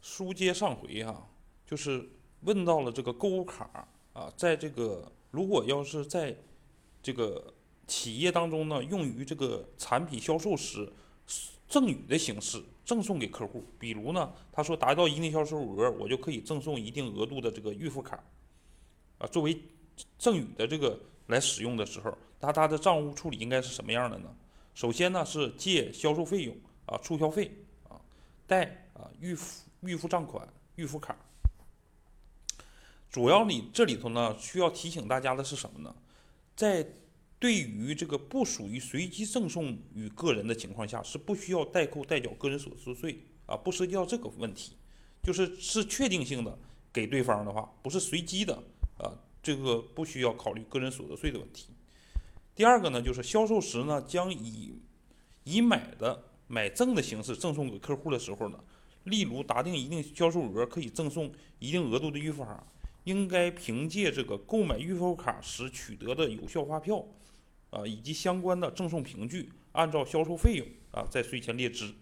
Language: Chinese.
书接上回哈、就是问到了这个购物卡啊，在这个如果要是在这个企业当中呢，用于这个产品销售时赠与的形式赠送给客户，比如呢，他说达到一定销售额，我就可以赠送一定额度的这个预付卡啊，作为赠与的这个来使用的时候，那它的账务处理应该是什么样的呢？首先呢是借销售费用啊，促销费啊，贷啊预付预付账款、预付卡。主要你这里头呢，需要提醒大家的是什么呢？在对于这个不属于随机赠送与个人的情况下，是不需要代扣代缴个人所得税啊，不涉及到这个问题，就是是确定性的给对方的话，不是随机的啊，这个不需要考虑个人所得税的问题。第二个呢，就是销售时呢，将以以买的买赠的形式赠送给客户的时候呢，例如达定一定销售额，可以赠送一定额度的预付卡，应该凭借这个购买预付卡时取得的有效发票，啊，以及相关的赠送凭据，按照销售费用啊在税前列支。